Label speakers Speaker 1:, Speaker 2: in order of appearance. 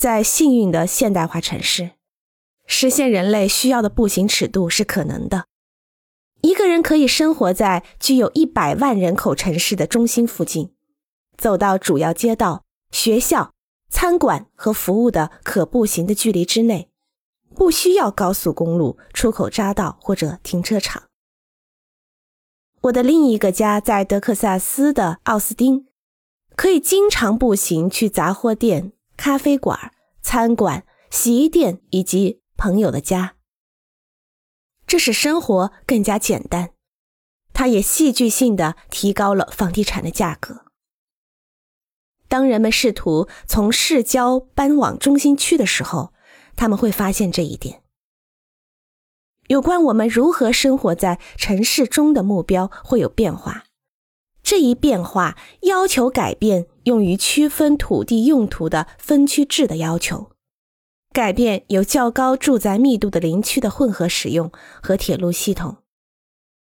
Speaker 1: 在幸运的现代化城市，实现人类需要的步行尺度是可能的。一个人可以生活在具有一百万人口城市的中心附近，走到主要街道、学校、餐馆和服务的可步行的距离之内，不需要高速公路、出口匝道或者停车场。我的另一个家在德克萨斯的奥斯汀，可以经常步行去杂货店、咖啡馆、餐馆、洗衣店以及朋友的家。这使生活更加简单，它也戏剧性的提高了房地产的价格。当人们试图从市郊搬往中心区的时候，他们会发现这一点。有关我们如何生活在城市中的目标会有变化，这一变化要求改变用于区分土地用途的分区制的要求。改变有较高住宅密度的林区的混合使用和铁路系统，